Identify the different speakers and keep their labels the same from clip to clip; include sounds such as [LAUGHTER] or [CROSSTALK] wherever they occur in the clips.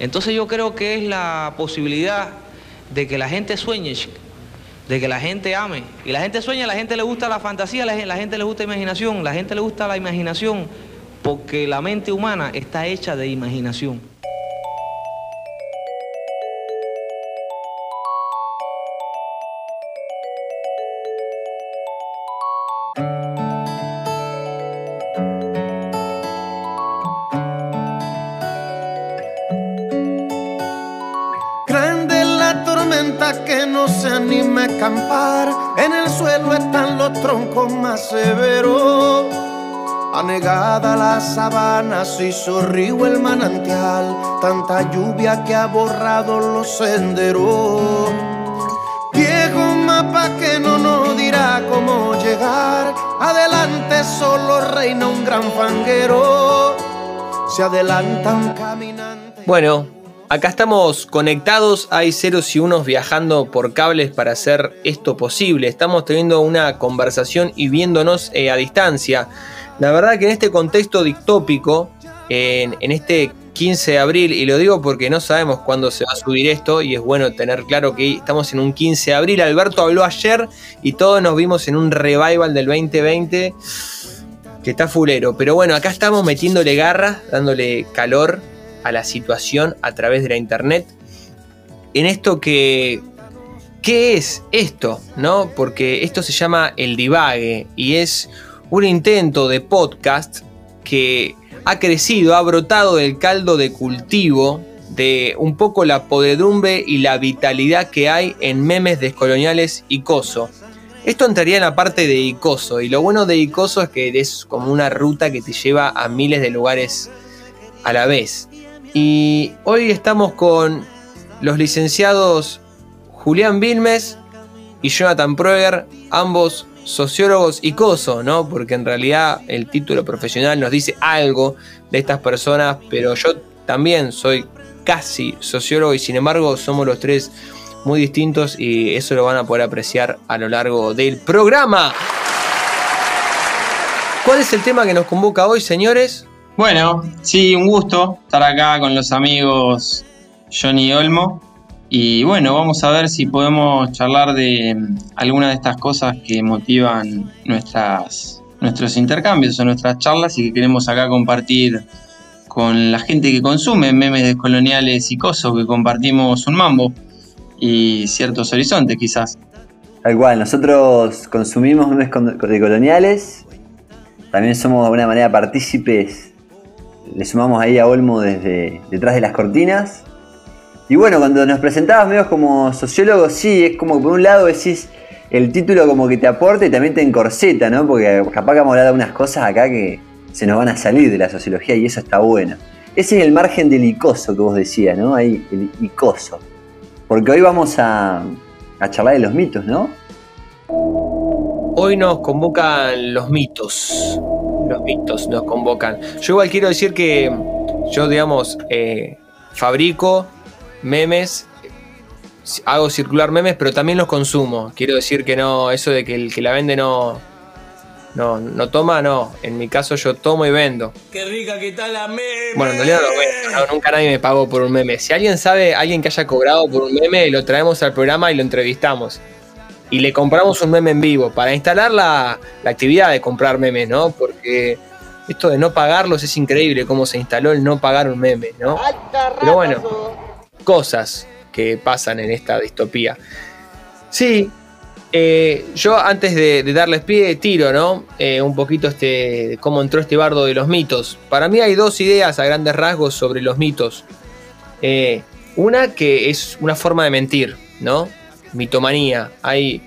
Speaker 1: Entonces yo creo que es la posibilidad de que la gente sueñe, de que la gente ame. Y la gente sueña, la gente le gusta la fantasía, la la gente le gusta la imaginación, la gente le gusta la imaginación porque la mente humana está hecha de imaginación.
Speaker 2: La sabana, se río el manantial. Tanta lluvia que ha borrado los senderos. Viejo mapa que no nos dirá cómo llegar. Adelante solo reina un gran fanguero. Se adelanta un caminante.
Speaker 3: Bueno, Acá estamos conectados, hay ceros y unos viajando por cables para hacer esto posible. Estamos teniendo una conversación y viéndonos eh, a distancia. La verdad que en este contexto distópico, en, este 15 de abril, y lo digo porque no sabemos cuándo se va a subir esto, y es bueno tener claro que estamos en un 15 de abril. Alberto habló ayer y todos nos vimos en un revival del 2020 que está fulero. Pero bueno, acá estamos metiéndole garra, dándole calor a la situación a través de la internet. En esto que. ¿Qué es esto? ¿No? Porque esto se llama el divague y es un intento de podcast que ha crecido, ha brotado del caldo de cultivo de un poco la podredumbre y la vitalidad que hay en memes descoloniales y coso. Esto entraría en la parte de Icoso, y lo bueno de Icoso es que es como una ruta que te lleva a miles de lugares a la vez. Y hoy estamos con los licenciados Julián Vilmes y Jonathan Proeger, ambos sociólogos y coso, ¿no? Porque en realidad el título profesional nos dice algo de estas personas, pero yo también soy casi sociólogo y sin embargo somos los tres muy distintos y eso lo van a poder apreciar a lo largo del programa. ¿Cuál es el tema que nos convoca hoy, señores?
Speaker 4: Bueno, sí, un gusto estar acá con los amigos Johnny Olmo. Y bueno, vamos a ver si podemos charlar de algunas de estas cosas que motivan nuestras, nuestros intercambios o nuestras charlas y que queremos acá compartir con la gente que consume memes descoloniales y cosas, que compartimos un mambo y ciertos horizontes quizás.
Speaker 5: Tal cual, nosotros consumimos memes decoloniales, también somos de alguna manera partícipes le sumamos ahí a Olmo desde detrás de las cortinas. Y bueno, cuando nos presentabas medio como sociólogo, sí, es como que por un lado decís el título como que te aporta y también te encorseta, ¿no? Porque capaz que hablar de unas cosas acá que se nos van a salir de la sociología y eso está bueno. Ese es el margen del icoso que vos decías, ¿no? Ahí, el icoso. Porque hoy vamos a, a charlar de los mitos, ¿no?
Speaker 3: Hoy nos convocan los mitos los mitos nos convocan. Yo igual quiero decir que yo, digamos, eh, fabrico memes, hago circular memes, pero también los consumo. Quiero decir que no, eso de que el que la vende no, no, no toma, no. En mi caso yo tomo y vendo.
Speaker 2: Qué rica que está la meme.
Speaker 3: Bueno, en realidad no lo vendo, nunca nadie me pagó por un meme. Si alguien sabe, alguien que haya cobrado por un meme, lo traemos al programa y lo entrevistamos y le compramos un meme en vivo para instalar la, actividad de comprar memes, ¿no? Porque esto de no pagarlos es increíble cómo se instaló el no pagar un meme, ¿no? Pero bueno, cosas que pasan en esta distopía. Sí, eh, yo antes de, darles pie, tiro, ¿no? Eh, un poquito este, cómo entró este bardo de los mitos. Para mí hay dos ideas a grandes rasgos sobre los mitos. Eh, una que es una forma de mentir, ¿no? mitomanía. Hay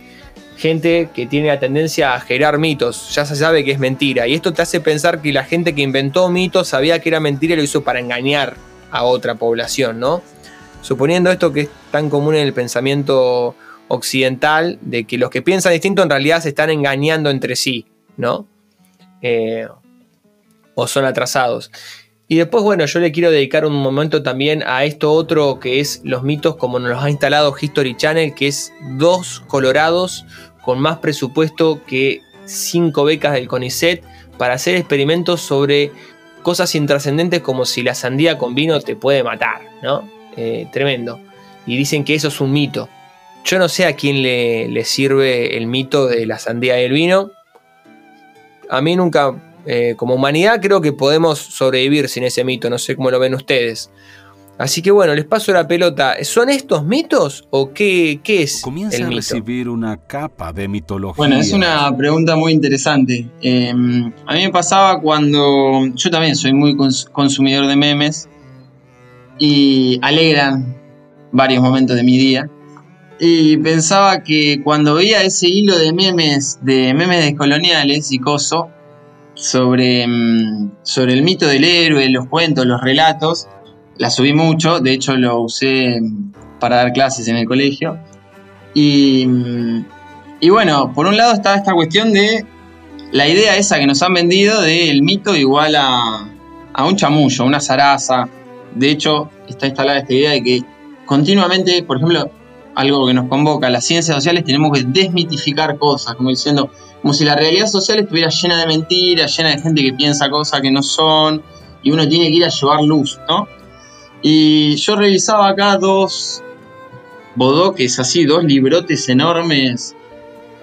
Speaker 3: gente que tiene la tendencia a generar mitos, ya se sabe que es mentira. Y esto te hace pensar que la gente que inventó mitos sabía que era mentira y lo hizo para engañar a otra población, ¿no? Suponiendo esto que es tan común en el pensamiento occidental, de que los que piensan distinto en realidad se están engañando entre sí, ¿no? Eh, o son atrasados. Y después, bueno, yo le quiero dedicar un momento también a esto otro que es los mitos como nos los ha instalado History Channel, que es dos colorados con más presupuesto que cinco becas del CONICET para hacer experimentos sobre cosas intrascendentes como si la sandía con vino te puede matar, ¿no? Eh, tremendo. Y dicen que eso es un mito. Yo no sé a quién le, le sirve el mito de la sandía y el vino. A mí nunca, eh, como humanidad, creo que podemos sobrevivir sin ese mito. No sé cómo lo ven ustedes. Así que bueno, les paso la pelota. ¿Son estos mitos o qué, qué es
Speaker 6: Comienza
Speaker 3: el
Speaker 6: a
Speaker 3: mito?
Speaker 6: recibir una capa de mitología.
Speaker 4: Bueno, es una pregunta muy interesante. Eh, a mí me pasaba cuando yo también soy muy cons- consumidor de memes y alegran varios momentos de mi día. Y pensaba que cuando veía ese hilo de memes, de memes descoloniales y coso, sobre, mm, sobre el mito del héroe, los cuentos, los relatos, la subí mucho, de hecho lo usé para dar clases en el colegio. Y, mm, y bueno, por un lado está esta cuestión de la idea esa que nos han vendido del mito igual a, a un chamullo, una zaraza. De hecho, está instalada esta idea de que continuamente, por ejemplo, algo que nos convoca, las ciencias sociales tenemos que desmitificar cosas, como diciendo, como si la realidad social estuviera llena de mentiras, llena de gente que piensa cosas que no son, y uno tiene que ir a llevar luz, ¿no? Y yo revisaba acá dos bodoques así, dos librotes enormes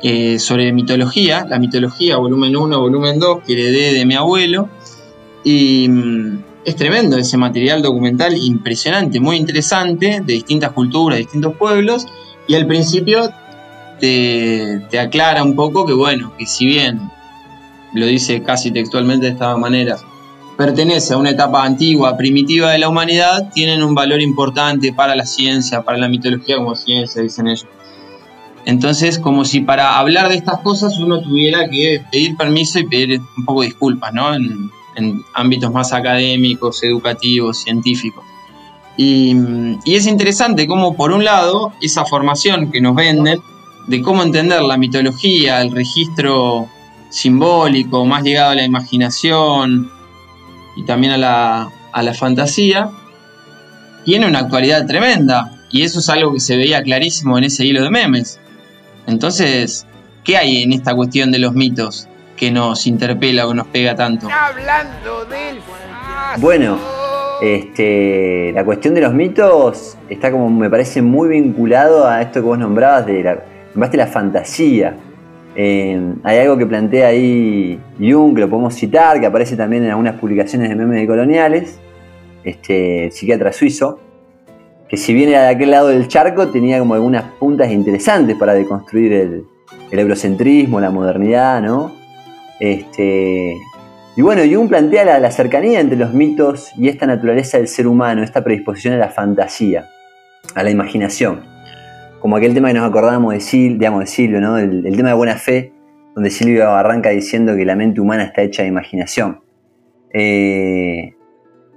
Speaker 4: eh, sobre mitología, la mitología volumen 1, volumen 2, que heredé de mi abuelo. Y mm, es tremendo ese material documental, impresionante, muy interesante, de distintas culturas, distintos pueblos. Y al principio te, te aclara un poco que, bueno, que si bien lo dice casi textualmente de esta manera, pertenece a una etapa antigua, primitiva de la humanidad, tienen un valor importante para la ciencia, para la mitología como ciencia, dicen ellos. Entonces, como si para hablar de estas cosas uno tuviera que pedir permiso y pedir un poco de disculpas, ¿no? En ámbitos más académicos, educativos, científicos. Y, es interesante cómo, por un lado, esa formación que nos venden de cómo entender la mitología, el registro simbólico, más ligado a la imaginación y también a la, a la fantasía, tiene una actualidad tremenda. Y eso es algo que se veía clarísimo en ese hilo de memes. Entonces, ¿qué hay en esta cuestión de los mitos que nos interpela o nos pega tanto?
Speaker 5: Bueno, este, la cuestión de los mitos está como me parece muy vinculado a esto que vos nombrabas de la, nombraste la fantasía. Eh, hay algo que plantea ahí Jung, que lo podemos citar, que aparece también en algunas publicaciones de memes de coloniales, este el psiquiatra suizo, que si bien era de aquel lado del charco, tenía como algunas puntas interesantes para deconstruir el, el eurocentrismo, la modernidad, ¿no? Este, y bueno, Jung plantea la, cercanía entre los mitos y esta naturaleza del ser humano, esta predisposición a la fantasía, a la imaginación. Como aquel tema que nos acordábamos de, Silvio, ¿no? el, el tema de buena fe, donde Silvio arranca diciendo que la mente humana está hecha de imaginación. Eh,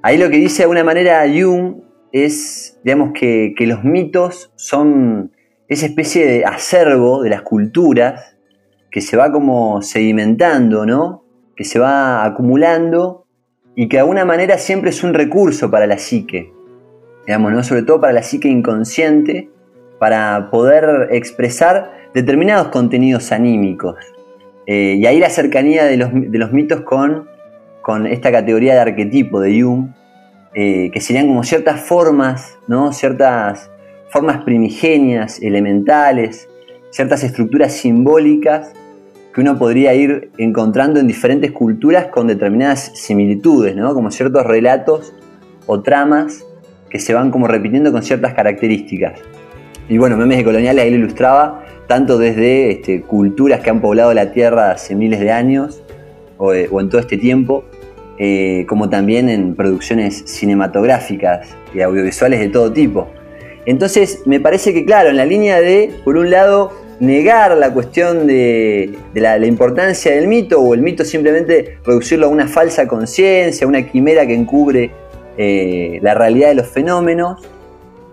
Speaker 5: ahí lo que dice de alguna manera Jung es, digamos, que, que los mitos son esa especie de acervo de las culturas que se va como sedimentando, ¿no? Que se va acumulando y que de alguna manera siempre es un recurso para la psique, digamos, ¿no? Sobre todo para la psique inconsciente, para poder expresar determinados contenidos anímicos. Eh, y ahí la cercanía de los, de los mitos con, con esta categoría de arquetipo de Jung, eh, que serían como ciertas formas, ¿no? Ciertas formas primigenias, elementales, ciertas estructuras simbólicas que uno podría ir encontrando en diferentes culturas con determinadas similitudes, ¿no? Como ciertos relatos o tramas que se van como repitiendo con ciertas características. Y bueno, Memes de Coloniales ahí lo ilustraba, tanto desde este, culturas que han poblado la Tierra hace miles de años, o, eh, en todo este tiempo, eh, como también en producciones cinematográficas y audiovisuales de todo tipo. Entonces, me parece que, claro, en la línea de, por un lado, negar la cuestión de, la, importancia del mito, o el mito simplemente reducirlo a una falsa conciencia, una quimera que encubre eh, la realidad de los fenómenos,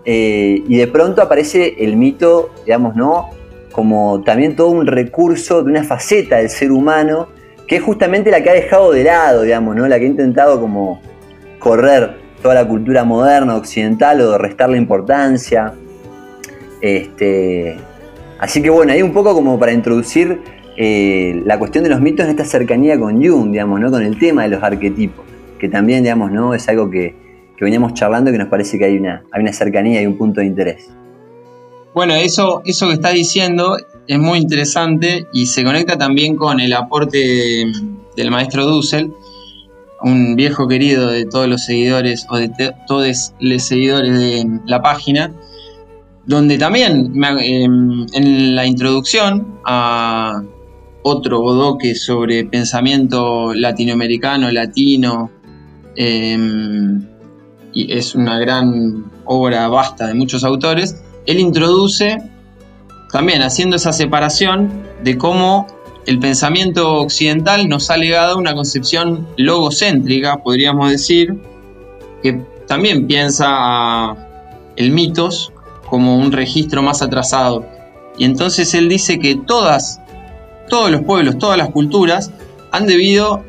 Speaker 5: eh, y de pronto aparece el mito, digamos, ¿no? Como también todo un recurso de una faceta del ser humano, que es justamente la que ha dejado de lado, digamos, ¿no? La que ha intentado como correr toda la cultura moderna, occidental, o restarle importancia. Este, así que bueno, ahí un poco como para introducir eh, la cuestión de los mitos en esta cercanía con Jung, digamos, ¿no? Con el tema de los arquetipos. que también, digamos, ¿no? Es algo que, que veníamos charlando y que nos parece que hay una, hay una cercanía y un punto de interés.
Speaker 4: Bueno, eso, eso que está diciendo es muy interesante y se conecta también con el aporte del maestro Dussel, un viejo querido de todos los seguidores o de todos los seguidores de la página, donde también em, en la introducción a otro bodoque sobre pensamiento latinoamericano, latino, em, y es una gran obra vasta de muchos autores, él introduce también haciendo esa separación de cómo el pensamiento occidental nos ha legado una concepción logocéntrica, podríamos decir, que también piensa el mitos como un registro más atrasado. Y entonces él dice que todas, todos los pueblos, todas las culturas han debido,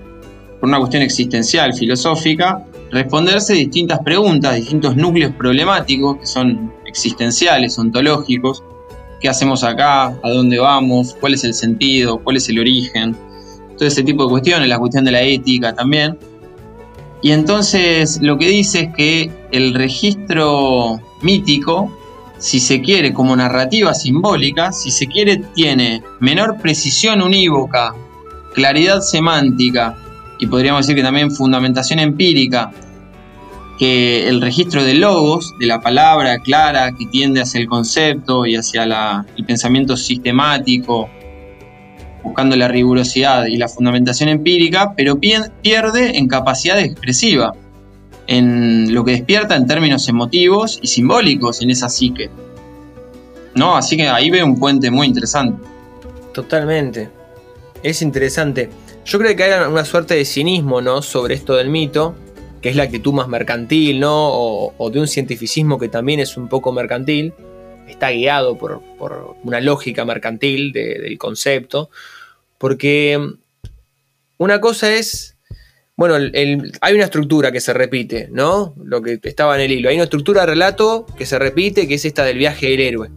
Speaker 4: por una cuestión existencial, filosófica, responderse distintas preguntas, distintos núcleos problemáticos que son existenciales, ontológicos, qué hacemos acá, a dónde vamos, cuál es el sentido, cuál es el origen, todo ese tipo de cuestiones, la cuestión de la ética también. Y entonces lo que dice es que el registro mítico, si se quiere como narrativa simbólica, si se quiere tiene menor precisión unívoca, claridad semántica y podríamos decir que también fundamentación empírica que el registro de logos, de la palabra clara que tiende hacia el concepto y hacia el pensamiento sistemático, buscando la rigurosidad y la fundamentación empírica, pero pierde en capacidad expresiva, en lo que despierta en términos emotivos y simbólicos en esa psique. ¿No? Así que ahí veo un puente muy interesante.
Speaker 3: Totalmente. Es interesante. Yo creo que hay una suerte de cinismo, ¿no? Sobre esto del mito, que es la actitud más mercantil, ¿no? O, de un cientificismo que también es un poco mercantil, está guiado por, una lógica mercantil del concepto, porque una cosa es, bueno, hay una estructura que se repite, ¿no? Lo que estaba en el hilo, hay una estructura de relato que se repite, que es esta del viaje del héroe,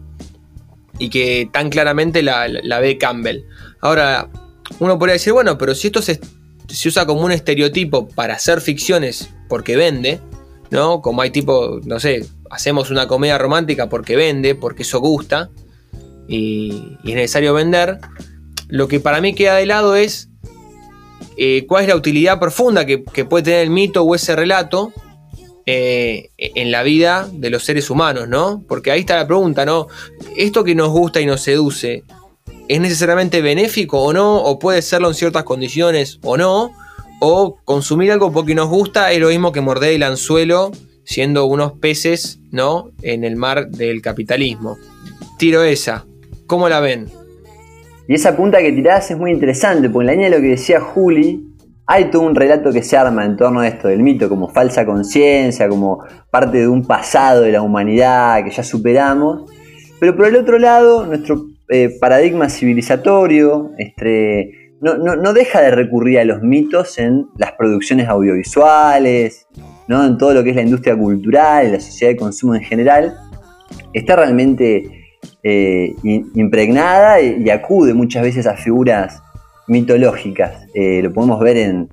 Speaker 3: y que tan claramente la, ve Campbell. Ahora, uno podría decir, bueno, pero si esto se se usa como un estereotipo para hacer ficciones porque vende, ¿no? Como hay tipo, no sé, hacemos una comedia romántica porque vende, porque eso gusta y, es necesario vender. Lo que para mí queda de lado es eh, cuál es la utilidad profunda que, puede tener el mito o ese relato eh, en la vida de los seres humanos, ¿no? Porque ahí está la pregunta, ¿no? Esto que nos gusta y nos seduce, ¿Es necesariamente benéfico o no? ¿O puede serlo en ciertas condiciones o no? ¿O consumir algo porque nos gusta es lo mismo que morder el anzuelo siendo unos peces, ¿no? En el mar del capitalismo. Tiro esa. ¿Cómo la ven?
Speaker 5: Y esa punta que tirás es muy interesante, porque en la línea de lo que decía Juli, hay todo un relato que se arma en torno a esto del mito, como falsa conciencia, como parte de un pasado de la humanidad que ya superamos. Pero por el otro lado, nuestro eh, paradigma civilizatorio, este, no, deja de recurrir a los mitos en las producciones audiovisuales, ¿no? en todo lo que es la industria cultural, la sociedad de consumo en general, está realmente eh, impregnada y, acude muchas veces a figuras mitológicas. Eh, lo podemos ver en,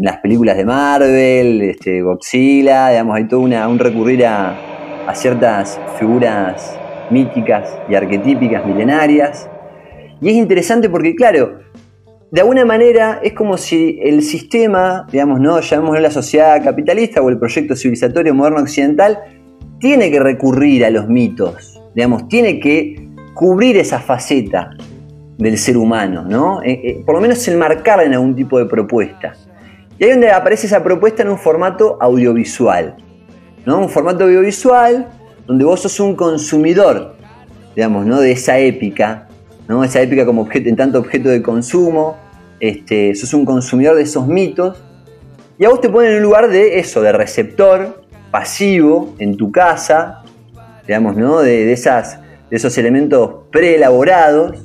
Speaker 5: las películas de Marvel, este, Godzilla, digamos, hay todo un recurrir a, ciertas figuras míticas y arquetípicas milenarias. Y es interesante porque, claro, de alguna manera es como si el sistema, digamos, ¿no? llamémoslo la sociedad capitalista o el proyecto civilizatorio moderno occidental, tiene que recurrir a los mitos, digamos, tiene que cubrir esa faceta del ser humano, ¿no? Eh, eh, por lo menos enmarcarla en algún tipo de propuesta. Y ahí donde aparece esa propuesta en un formato audiovisual, ¿no? Un formato audiovisual donde vos sos un consumidor, digamos, ¿no? De esa épica, ¿no? Esa épica como objeto, en tanto objeto de consumo, este, sos un consumidor de esos mitos, y a vos te ponen en un lugar de eso, de receptor, pasivo, en tu casa, digamos, ¿no? De, esas, de esos elementos preelaborados.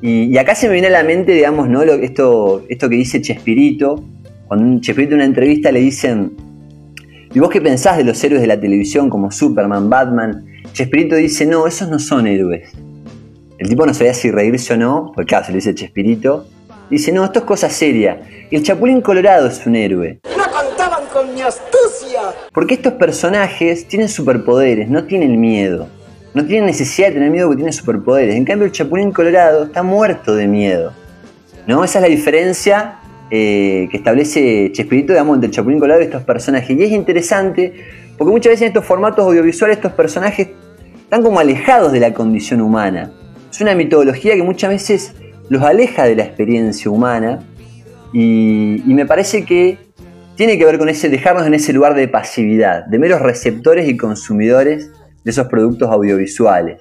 Speaker 5: Y, acá se me viene a la mente, digamos, ¿no? esto, esto que dice Chespirito, cuando Chespirito en una entrevista le dicen, ¿Y vos qué pensás de los héroes de la televisión como Superman, Batman? Chespirito dice, no, esos no son héroes. El tipo no sabía si reírse o no, porque claro, se le dice Chespirito. Dice, no, esto es cosa seria. El Chapulín Colorado es un héroe.
Speaker 2: Mi astucia.
Speaker 5: Porque estos personajes tienen superpoderes, no tienen miedo. No tienen necesidad de tener miedo porque tienen superpoderes. En cambio, el Chapulín Colorado está muerto de miedo. ¿No? Esa es la diferencia eh, que establece Chespirito, digamos, entre el Chapulín Colorado y estos personajes. Y es interesante porque muchas veces en estos formatos audiovisuales estos personajes están como alejados de la condición humana. Es una mitología que muchas veces los aleja de la experiencia humana y, me parece que tiene que ver con ese dejarnos en ese lugar de pasividad, de meros receptores y consumidores de esos productos audiovisuales.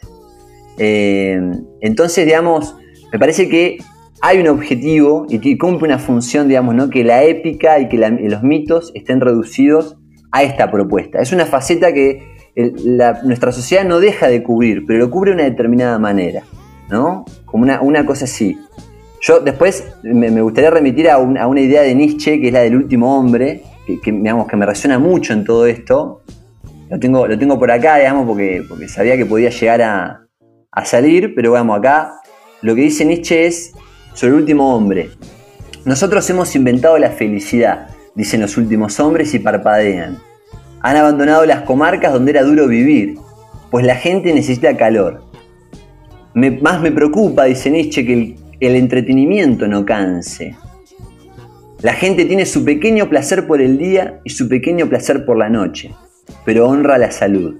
Speaker 5: Eh, entonces, digamos, me parece que hay un objetivo y que cumple una función, digamos, ¿no? que la épica y que los mitos estén reducidos a esta propuesta. Es una faceta que nuestra sociedad no deja de cubrir, pero lo cubre de una determinada manera, ¿no? Como una, cosa así. Yo después me, gustaría remitir a, una idea de Nietzsche, que es la del último hombre, que, digamos, que me resuena mucho en todo esto. Lo tengo, lo tengo por acá, digamos, porque, porque sabía que podía llegar a, a salir, pero vamos, acá lo que dice Nietzsche es sobre el último hombre. Nosotros hemos inventado la felicidad, dicen los últimos hombres y parpadean. Han abandonado las comarcas donde era duro vivir, pues la gente necesita calor. más me preocupa, dice Nietzsche, que el, el entretenimiento no canse. La gente tiene su pequeño placer por el día y su pequeño placer por la noche, pero honra la salud.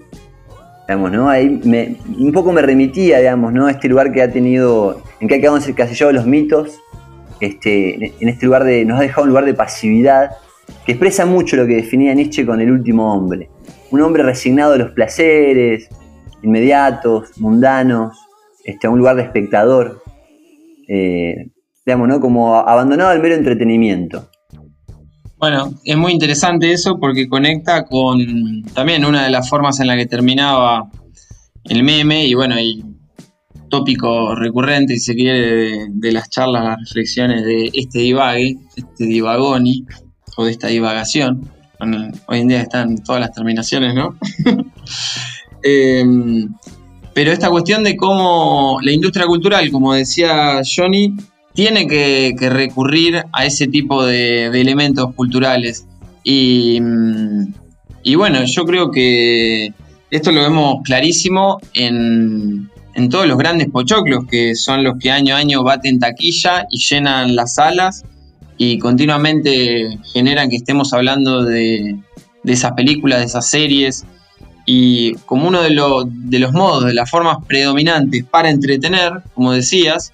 Speaker 5: Digamos, ¿no? Ahí me, un poco me remitía, digamos, ¿no? a este lugar que ha tenido, en que ha quedado encasillado los mitos, este, en este lugar de, nos ha dejado un lugar de pasividad, que expresa mucho lo que definía Nietzsche con el último hombre. Un hombre resignado a los placeres, inmediatos, mundanos, este, a un lugar de espectador, eh, digamos, ¿no? Como abandonado al mero entretenimiento.
Speaker 4: Bueno, es muy interesante eso porque conecta con también una de las formas en la que terminaba el meme y bueno, el tópico recurrente, si se quiere, de, las charlas, las reflexiones de este divague, este divagoni, o de esta divagación. hoy en día están todas las terminaciones, ¿no? [LAUGHS] Em, pero esta cuestión de cómo la industria cultural, como decía Johnny, tiene que, recurrir a ese tipo de, elementos culturales. Y, bueno, yo creo que esto lo vemos clarísimo en, todos los grandes pochoclos, que son los que año a año baten taquilla y llenan las salas y continuamente generan que estemos hablando de, esas películas, de esas series, y como uno de, de, los modos, de las formas predominantes para entretener, como decías,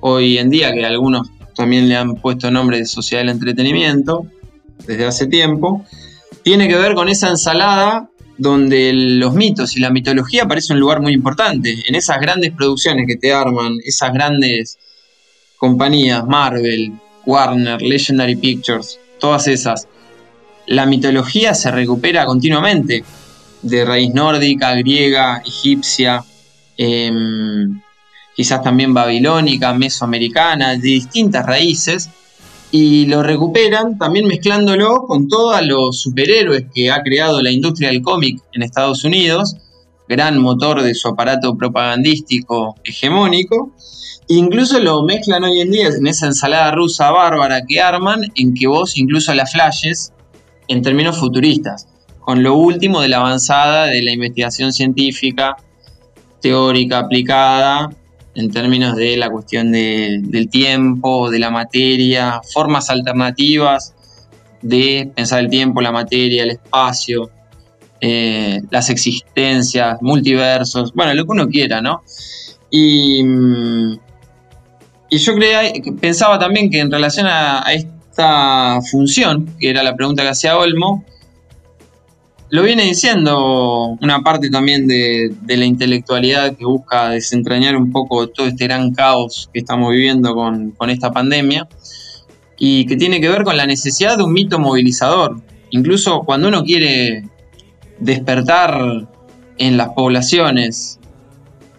Speaker 4: hoy en día que algunos también le han puesto nombre de sociedad del entretenimiento, desde hace tiempo, tiene que ver con esa ensalada donde los mitos y la mitología aparecen un lugar muy importante, en esas grandes producciones que te arman, esas grandes compañías, Marvel, Warner, Legendary Pictures, todas esas, la mitología se recupera continuamente, de raíz nórdica, griega, egipcia, em, quizás también babilónica, mesoamericana, de distintas raíces, y lo recuperan también mezclándolo con todos los superhéroes que ha creado la industria del cómic en Estados Unidos, gran motor de su aparato propagandístico hegemónico, Incluso lo mezclan hoy en día en esa ensalada rusa bárbara que arman, en que vos incluso la flashes en términos futuristas, con lo último de la avanzada de la investigación científica, teórica, aplicada, en términos de la cuestión del tiempo, de la materia, formas alternativas de pensar el tiempo, la materia, el espacio, eh, las existencias, multiversos, bueno, lo que uno quiera, ¿no? Y, mm, y yo creía, pensaba también que en relación a, esta función, que era la pregunta que hacía Olmo, lo viene diciendo una parte también de, la intelectualidad que busca desentrañar un poco todo este gran caos que estamos viviendo con, con, esta pandemia y que tiene que ver con la necesidad de un mito movilizador. Incluso cuando uno quiere despertar en las poblaciones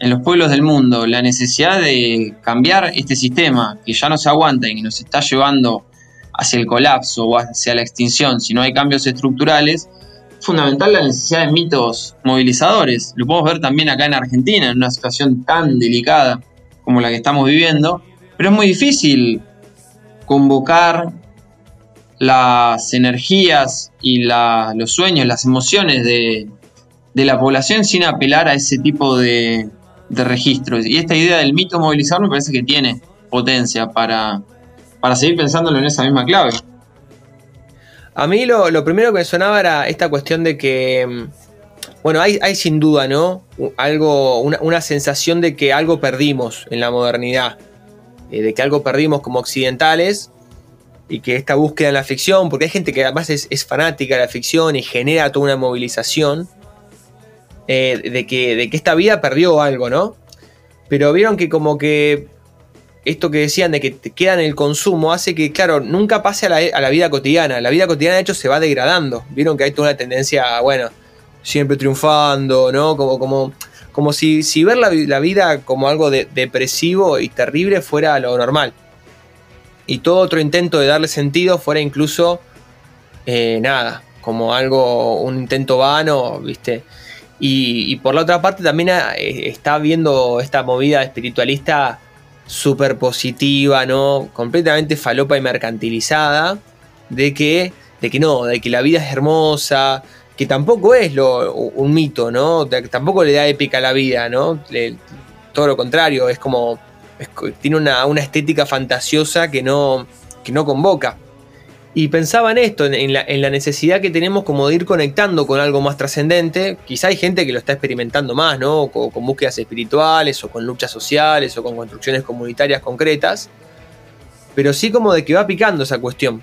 Speaker 4: en los pueblos del mundo la necesidad de cambiar este sistema que ya no se aguanta y que nos está llevando hacia el colapso o hacia la extinción si no hay cambios estructurales, es fundamental la necesidad de mitos movilizadores. Lo podemos ver también acá en Argentina, en una situación tan delicada como la que estamos viviendo, pero es muy difícil convocar las energías y los sueños, las emociones de, la población sin apelar a ese tipo de, registros. Y esta idea del mito movilizador me parece que tiene potencia para, para seguir pensándolo en esa misma clave.
Speaker 3: A mí lo, primero que me sonaba era esta cuestión de que, mm, bueno, hay, hay sin duda, ¿no? Algo, una, sensación de que algo perdimos en la modernidad, eh, de que algo perdimos como occidentales y que esta búsqueda en la ficción, porque hay gente que además es, fanática de la ficción y genera toda una movilización, eh, de, que, de que esta vida perdió algo, ¿no? Pero vieron que como que esto que decían de que te queda en el consumo hace que, claro, nunca pase a la, vida cotidiana. La vida cotidiana, de hecho, se va degradando. Vieron que hay toda una tendencia, bueno, siempre triunfando, ¿no? Como, como, como si, si ver la, vida como algo depresivo y terrible fuera lo normal. Y todo otro intento de darle sentido fuera incluso eh, nada, como algo, un intento vano, ¿viste? Y, y por la otra parte también eh, está viendo esta movida espiritualista súper positiva, ¿no? Completamente falopa y mercantilizada, de que, de que no, de que la vida es hermosa, que tampoco es lo, un mito, ¿no? tampoco le da épica a la vida, ¿no? todo lo contrario, es como, tiene una, una, estética fantasiosa que no, que no convoca. Y pensaba en esto, en la, necesidad que tenemos como de ir conectando con algo más trascendente. Quizá hay gente que lo está experimentando más, ¿no? Con, con, búsquedas espirituales o con luchas sociales o con construcciones comunitarias concretas. Pero sí como de que va picando esa cuestión.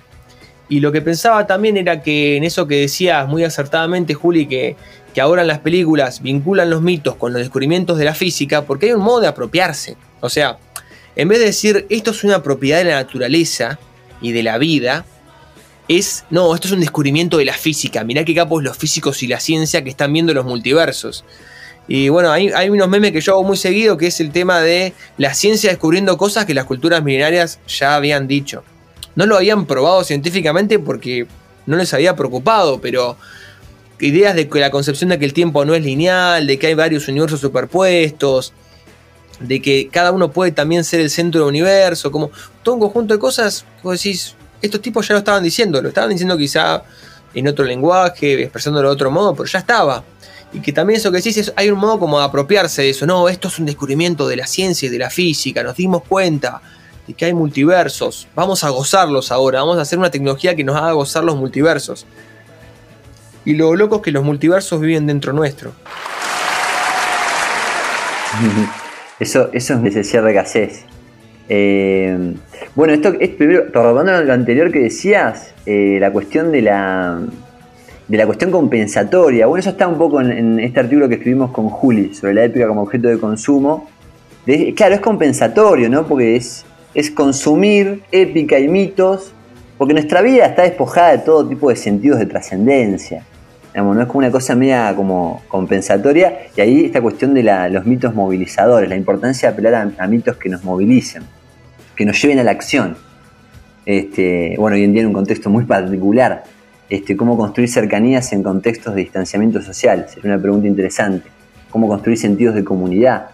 Speaker 3: Y lo que pensaba también era que en eso que decías muy acertadamente, Juli, que, que ahora en las películas vinculan los mitos con los descubrimientos de la física, porque hay un modo de apropiarse. O sea, en vez de decir esto es una propiedad de la naturaleza y de la vida, es, no, esto es un descubrimiento de la física, mirá qué capos los físicos y la ciencia que están viendo los multiversos. Y bueno, hay, hay, unos memes que yo hago muy seguido, que es el tema de la ciencia descubriendo cosas que las culturas milenarias ya habían dicho. No lo habían probado científicamente porque no les había preocupado, pero ideas de que la concepción de que el tiempo no es lineal, de que hay varios universos superpuestos, de que cada uno puede también ser el centro del universo, como todo un conjunto de cosas, vos decís, estos tipos ya lo estaban diciendo, lo estaban diciendo quizá en otro lenguaje, expresándolo de otro modo, pero ya estaba. Y que también eso que decís es, hay un modo como de apropiarse de eso. No, esto es un descubrimiento de la ciencia y de la física, nos dimos cuenta de que hay multiversos, vamos a gozarlos ahora, vamos a hacer una tecnología que nos haga gozar los multiversos. Y lo loco es que los multiversos viven dentro nuestro. [LAUGHS]
Speaker 5: Eso, eso es necesidad de haces. Eh, bueno, esto es primero, lo anterior que decías, eh, la cuestión de la, de la cuestión compensatoria. Bueno, eso está un poco en, este artículo que escribimos con Juli sobre la épica como objeto de consumo. claro, es compensatorio, ¿no? Porque es, es consumir épica y mitos, porque nuestra vida está despojada de todo tipo de sentidos de trascendencia. no es como una cosa media como compensatoria, y ahí esta cuestión de los mitos movilizadores, la importancia de apelar a mitos que nos movilicen que nos lleven a la acción. Este, bueno, hoy en día en un contexto muy particular, este, cómo construir cercanías en contextos de distanciamiento social, sería una pregunta interesante. Cómo construir sentidos de comunidad.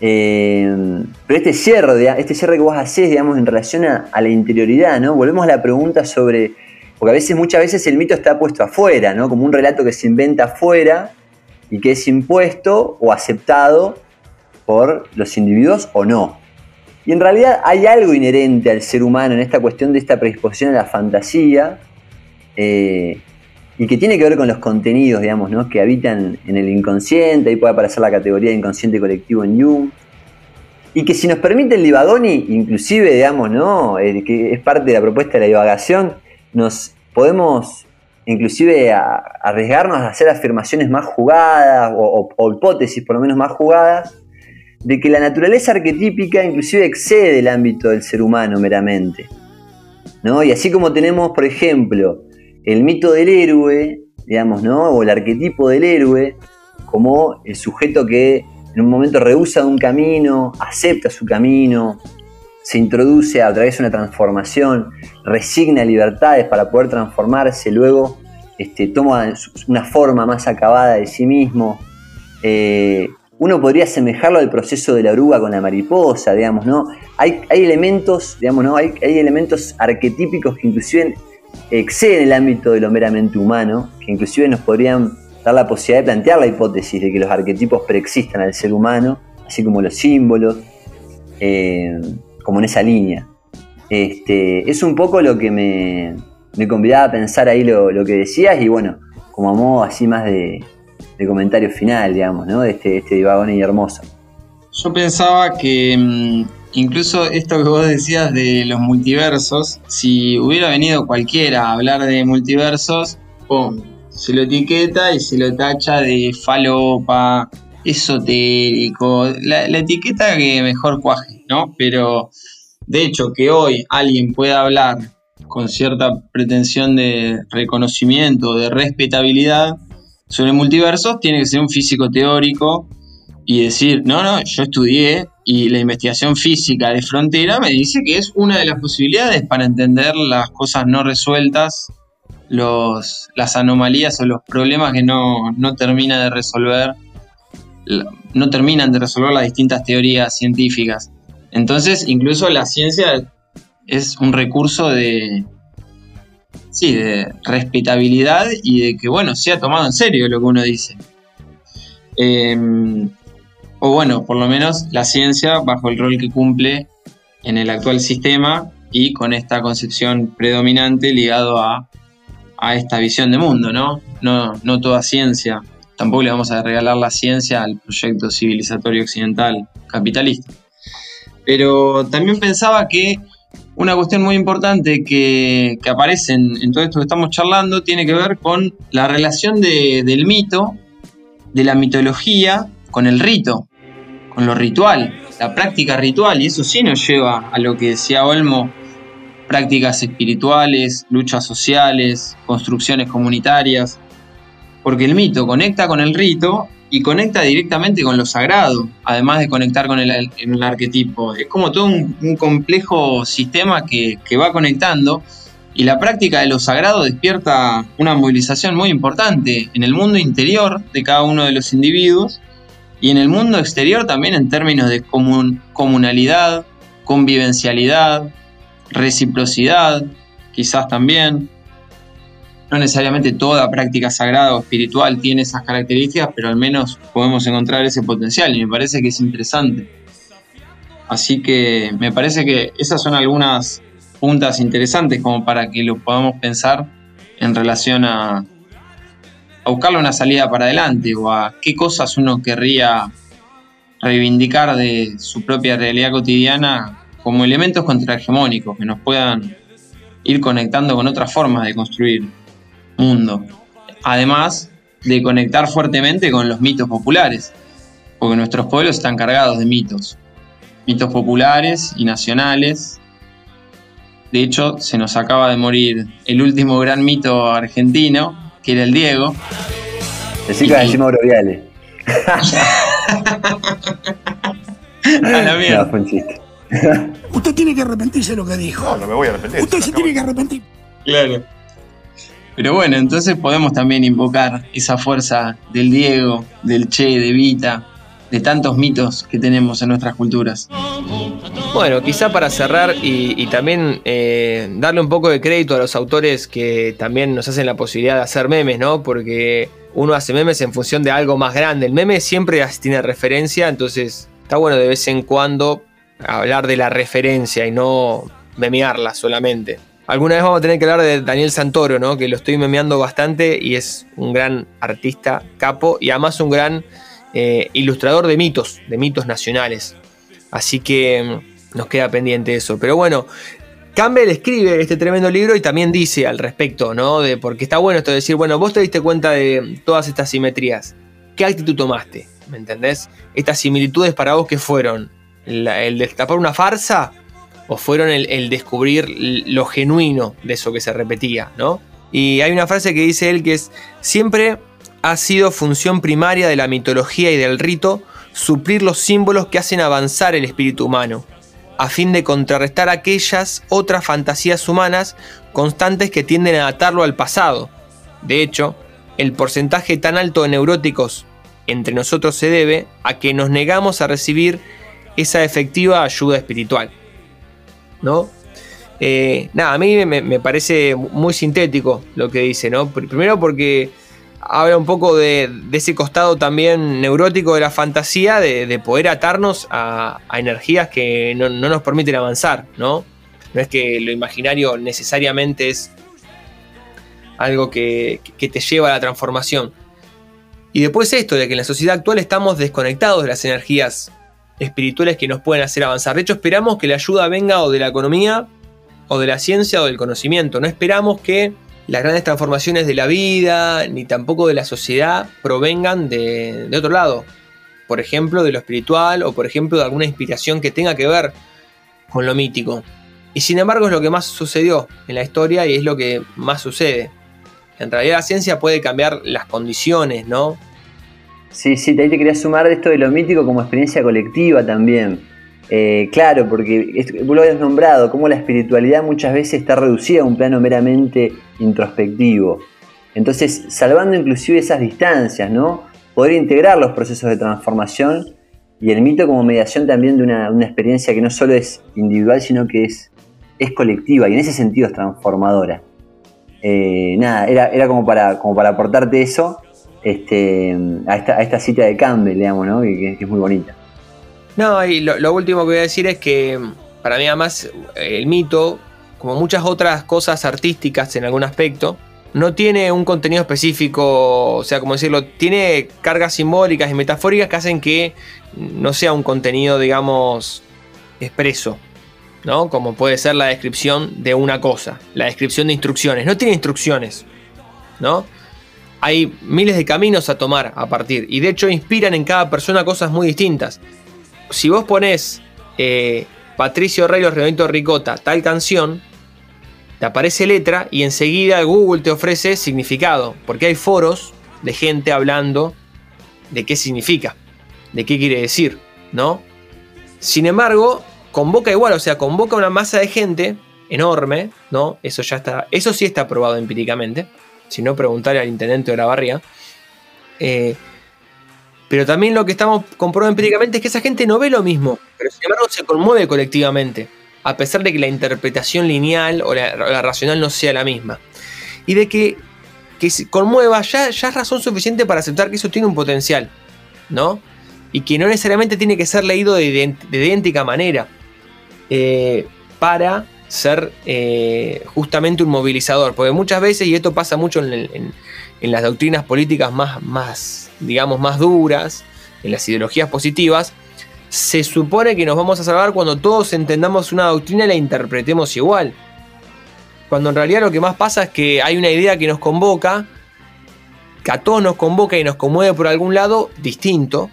Speaker 5: Eh, pero este cierre, este cierre que vos hacés, digamos, en relación a, la interioridad, ¿no? Volvemos a la pregunta sobre, porque a veces, muchas veces el mito está puesto afuera, ¿no? Como un relato que se inventa afuera y que es impuesto o aceptado por los individuos o no. Y en realidad hay algo inherente al ser humano en esta cuestión de esta predisposición a la fantasía eh, y que tiene que ver con los contenidos, digamos, ¿no? que habitan en el inconsciente, ahí puede aparecer la categoría de inconsciente colectivo en Jung, y que si nos permite el Livagoni, inclusive, digamos, ¿no? Que es parte de la propuesta de la divagación, nos podemos inclusive arriesgarnos a hacer afirmaciones más jugadas o hipótesis por lo menos más jugadas de que la naturaleza arquetípica inclusive excede el ámbito del ser humano meramente. ¿no? Y así como tenemos, por ejemplo, el mito del héroe, digamos, ¿no? o el arquetipo del héroe, como el sujeto que en un momento rehúsa un camino, acepta su camino, se introduce a través de una transformación, resigna libertades para poder transformarse, luego este, toma una forma más acabada de sí mismo, eh, uno podría asemejarlo al proceso de la oruga con la mariposa, digamos, ¿no? Hay, hay elementos, digamos, ¿no? Hay, hay, elementos arquetípicos que inclusive exceden el ámbito de lo meramente humano, que inclusive nos podrían dar la posibilidad de plantear la hipótesis de que los arquetipos preexistan al ser humano, así como los símbolos, eh, como en esa línea. Este, es un poco lo que me, me convidaba a pensar ahí lo, lo, que decías y bueno, como a modo así más de, de comentario final, digamos, ¿no? De este, este divagón y hermoso.
Speaker 4: Yo pensaba que mm, incluso esto que vos decías de los multiversos, si hubiera venido cualquiera a hablar de multiversos, se lo etiqueta y se lo tacha de falopa, esotérico, la etiqueta que mejor cuaje, ¿no? Pero de hecho que hoy alguien pueda hablar con cierta pretensión de reconocimiento, de respetabilidad sobre multiversos, tiene que ser un físico teórico y decir, no, no, yo estudié y la investigación física de frontera me dice que es una de las posibilidades para entender las cosas no resueltas, los, las anomalías o los problemas que no, no termina de resolver, no terminan de resolver las distintas teorías científicas. Entonces, incluso la ciencia es un recurso de, sí, de respetabilidad y de que, bueno, sea tomado en serio lo que uno dice. Eh, o bueno, por lo menos la ciencia bajo el rol que cumple en el actual sistema y con esta concepción predominante ligado a, a esta visión de mundo, ¿no? ¿no? No toda ciencia, tampoco le vamos a regalar la ciencia al proyecto civilizatorio occidental capitalista. Pero también pensaba que una cuestión muy importante que, que aparece en, en, todo esto que estamos charlando tiene que ver con la relación de, del mito, de la mitología, con el rito con lo ritual, la práctica ritual, y eso sí nos lleva a lo que decía Olmo, prácticas espirituales, luchas sociales, construcciones comunitarias, porque el mito conecta con el rito y conecta directamente con lo sagrado, además de conectar con el, arquetipo. Es como todo un, complejo sistema que, que va conectando y la práctica de lo sagrado despierta una movilización muy importante en el mundo interior de cada uno de los individuos y en el mundo exterior también en términos de comun comunalidad, convivencialidad, reciprocidad, quizás también. No necesariamente toda práctica sagrada o espiritual tiene esas características, pero al menos podemos encontrar ese potencial y me parece que es interesante. Así que me parece que esas son algunas puntas interesantes como para que lo podamos pensar en relación a, a buscarle una salida para adelante o a qué cosas uno querría reivindicar de su propia realidad cotidiana como elementos contrahegemónicos que nos puedan ir conectando con otras formas de construir mundo. Además de conectar fuertemente con los mitos populares, porque nuestros pueblos están cargados de mitos, mitos populares y nacionales. De hecho, se nos acaba de morir el último gran mito argentino, que era el Diego.
Speaker 5: Decí que decimos Mauro Viale. [LAUGHS]
Speaker 4: A la mierda.
Speaker 5: No, fue un chiste.
Speaker 7: Usted tiene que arrepentirse de lo que dijo.
Speaker 8: No, no me voy a arrepentir.
Speaker 7: Usted se
Speaker 8: Acabo
Speaker 7: tiene que arrepentir.
Speaker 4: Claro. Pero bueno, entonces podemos también invocar esa fuerza del Diego, del Che, de Vita, de tantos mitos que tenemos en nuestras culturas.
Speaker 3: Bueno, quizá para cerrar y, también eh, darle un poco de crédito a los autores que también nos hacen la posibilidad de hacer memes, ¿no? Porque uno hace memes en función de algo más grande. El meme siempre tiene referencia, entonces está bueno de vez en cuando hablar de la referencia y no memearla solamente. Alguna vez vamos a tener que hablar de Daniel Santoro, ¿no? Que lo estoy memeando bastante y es un gran artista capo y además un gran eh, ilustrador de mitos, de mitos nacionales. Así que mm, nos queda pendiente eso. Pero bueno, Campbell escribe este tremendo libro y también dice al respecto, ¿no? De, porque está bueno esto de decir, bueno, vos te diste cuenta de todas estas simetrías. ¿Qué actitud tomaste? ¿Me entendés? Estas similitudes para vos, ¿qué fueron? La- ¿El destapar una farsa? ¿O fueron el, descubrir lo genuino de eso que se repetía, ¿no? Y hay una frase que dice él que es, siempre ha sido función primaria de la mitología y del rito suplir los símbolos que hacen avanzar el espíritu humano, a fin de contrarrestar aquellas otras fantasías humanas constantes que tienden a atarlo al pasado. De hecho, el porcentaje tan alto de neuróticos entre nosotros se debe a que nos negamos a recibir esa efectiva ayuda espiritual. ¿No? Eh, nada, a mí me, parece muy sintético lo que dice, ¿no? Primero porque habla un poco de, ese costado también neurótico de la fantasía, de, poder atarnos a, energías que no, nos permiten avanzar, ¿no? No es que lo imaginario necesariamente es algo que, que te lleva a la transformación. Y después esto, de que en la sociedad actual estamos desconectados de las energías espirituales que nos pueden hacer avanzar. De hecho, esperamos que la ayuda venga o de la economía, o de la ciencia, o del conocimiento. No esperamos que las grandes transformaciones de la vida, ni tampoco de la sociedad, provengan de, otro lado. Por ejemplo, de lo espiritual, o por ejemplo, de alguna inspiración que tenga que ver con lo mítico. Y sin embargo es lo que más sucedió en la historia y es lo que más sucede. En realidad la ciencia puede cambiar las condiciones, ¿no?
Speaker 5: Sí, sí, ahí te quería sumar de esto de lo mítico como experiencia colectiva también. Eh, claro, porque vos lo habías nombrado, como la espiritualidad muchas veces está reducida a un plano meramente introspectivo. Entonces, salvando inclusive esas distancias, ¿no? Poder integrar los procesos de transformación y el mito como mediación también de una, experiencia que no solo es individual, sino que es, es colectiva y en ese sentido es transformadora. Eh, nada, era, era como, para, como para aportarte eso este, a, esta, cita de Campbell, digamos, ¿no? que, es muy bonita.
Speaker 3: No, y lo, último que voy a decir es que para mí además el mito, como muchas otras cosas artísticas en algún aspecto, no tiene un contenido específico, o sea, como decirlo, tiene cargas simbólicas y metafóricas que hacen que no sea un contenido, digamos, expreso, ¿no? Como puede ser la descripción de una cosa, la descripción de instrucciones. No tiene instrucciones, ¿no? Hay miles de caminos a tomar a partir y de hecho inspiran en cada persona cosas muy distintas. Si vos pones eh, Patricio Rey los Redonditos Ricota tal canción, te aparece letra y enseguida Google te ofrece significado, porque hay foros de gente hablando de qué significa, de qué quiere decir, ¿no? Sin embargo, convoca igual, o sea, convoca una masa de gente enorme, ¿no? Eso ya está, eso sí está probado empíricamente sino preguntarle al intendente de la barria. Eh, pero también lo que estamos comprobando empíricamente es que esa gente no ve lo mismo, pero sin embargo se conmueve colectivamente, a pesar de que la interpretación lineal o la, racional no sea la misma. Y de que, que se conmueva ya, ya es razón suficiente para aceptar que eso tiene un potencial, ¿no? Y que no necesariamente tiene que ser leído de, idéntica manera eh, para ser eh, justamente un movilizador, porque muchas veces, y esto pasa mucho en, las doctrinas políticas más, más, digamos, más duras, en las ideologías positivas, se supone que nos vamos a salvar cuando todos entendamos una doctrina y la interpretemos igual. Cuando en realidad lo que más pasa es que hay una idea que nos convoca, que a todos nos convoca y nos conmueve por algún lado distinto,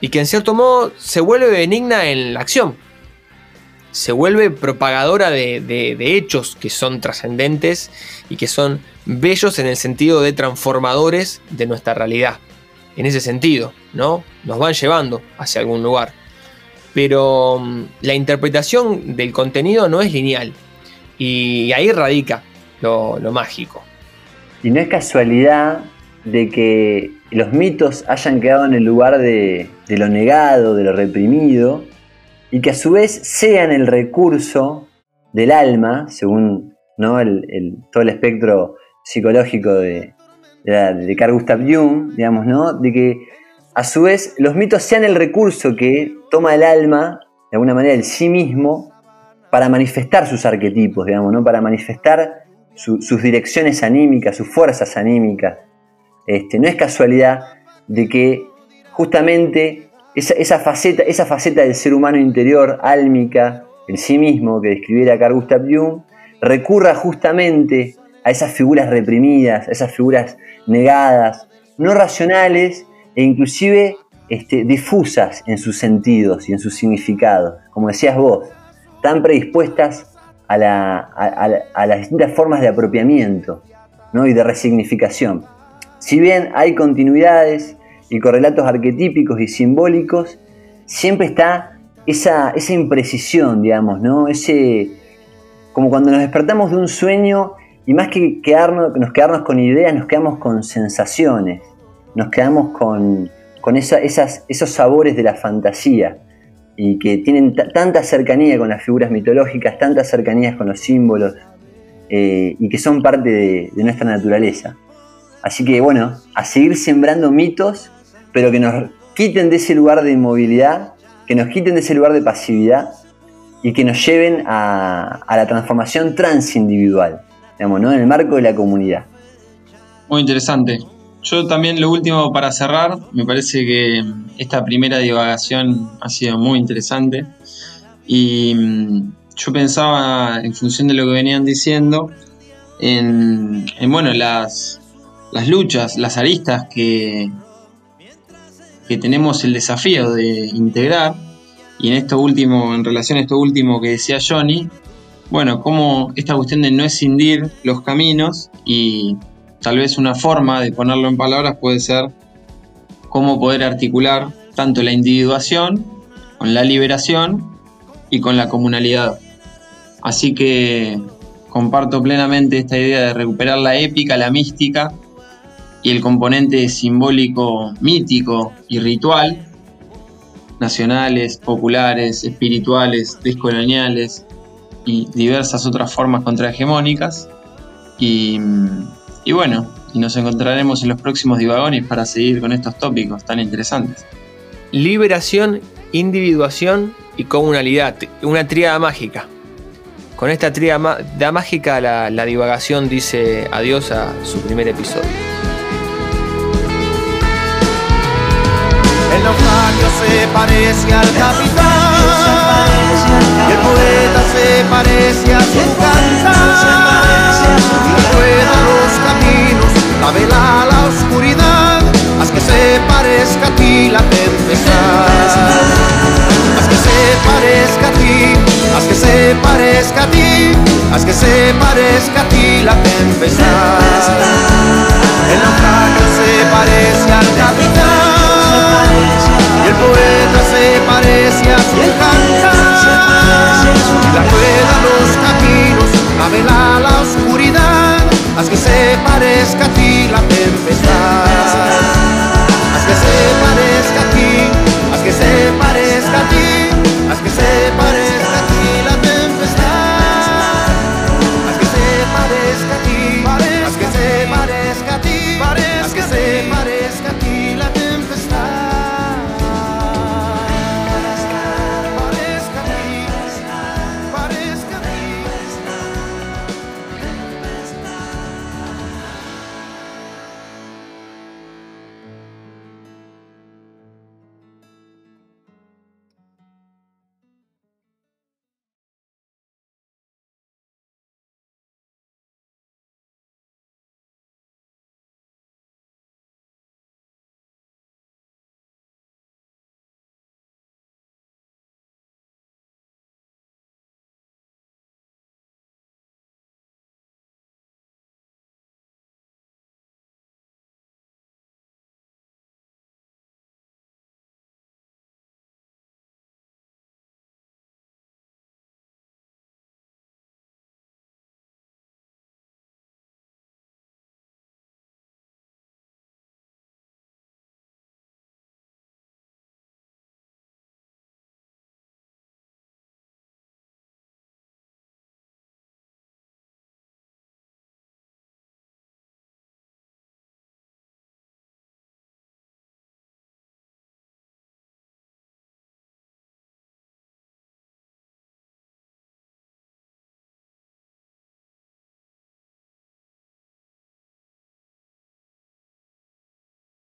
Speaker 3: y que en cierto modo se vuelve benigna en la acción se vuelve propagadora de, hechos que son trascendentes y que son bellos en el sentido de transformadores de nuestra realidad. En ese sentido, ¿no? Nos van llevando hacia algún lugar. Pero mm, la interpretación del contenido no es lineal. Y ahí radica lo, mágico.
Speaker 5: Y no es casualidad de que los mitos hayan quedado en el lugar de, de lo negado, de lo reprimido, y que a su vez sean el recurso del alma, según ¿no? el, todo el espectro psicológico de, de, Carl Gustav Jung, digamos, ¿no? de que a su vez los mitos sean el recurso que toma el alma, de alguna manera, el sí mismo, para manifestar sus arquetipos, digamos, ¿no? para manifestar sus direcciones anímicas, sus fuerzas anímicas. Este, no es casualidad de que justamente esa, faceta, esa faceta del ser humano interior, álmica, el sí mismo que describiera Carl Gustav Jung, recurra justamente a esas figuras reprimidas, a esas figuras negadas, no racionales e inclusive este, difusas en sus sentidos y en sus significados, como decías vos, tan predispuestas a, las distintas formas de apropiamiento ¿no? y de resignificación. Si bien hay continuidades, y correlatos arquetípicos y simbólicos, siempre está esa, esa imprecisión, digamos, ¿no? Ese, como cuando nos despertamos de un sueño y más que quedarnos, nos quedarnos con ideas, nos quedamos con sensaciones, nos quedamos con, con esas, esos sabores de la fantasía. y que tienen tanta cercanía con las figuras mitológicas, tantas cercanías con los símbolos eh, y que son parte de, nuestra naturaleza. Así que bueno, a seguir sembrando mitos, pero que nos quiten de ese lugar de inmovilidad, que nos quiten de ese lugar de pasividad y que nos lleven a, la transformación transindividual, digamos, ¿no? en el marco de la comunidad.
Speaker 4: Muy interesante. Yo también lo último para cerrar, me parece que esta primera divagación ha sido muy interesante y mm, yo pensaba en función de lo que venían diciendo en, bueno las, las luchas, las aristas que, que tenemos el desafío de integrar y en esto último, en relación a esto último que decía Johnny, bueno, como esta cuestión de no escindir los caminos y Tal vez una forma de ponerlo en palabras puede ser cómo poder articular tanto la individuación con la liberación y con la comunalidad. Así que comparto plenamente esta idea de recuperar la épica, la mística y el componente simbólico, mítico y ritual, nacionales, populares, espirituales, descoloniales y diversas otras formas contrahegemónicas. Y bueno, nos encontraremos en los próximos divagones para seguir con estos tópicos tan interesantes.
Speaker 3: Liberación, individuación y comunalidad, una tríada mágica. Con esta tríada mágica la, la divagación dice adiós a su primer episodio.
Speaker 2: El naufragio se parece al capitán. el poeta se parece a su cantar. Rueda los caminos, la vela a la oscuridad. Haz que se parezca a ti la tempestad. Haz que se parezca a ti, haz que se parezca a ti, haz que se parezca a ti la tempestad. El poeta se parece a su cantar. La rueda los caminos, la vela la oscuridad, haz que se parezca a ti la tempestad.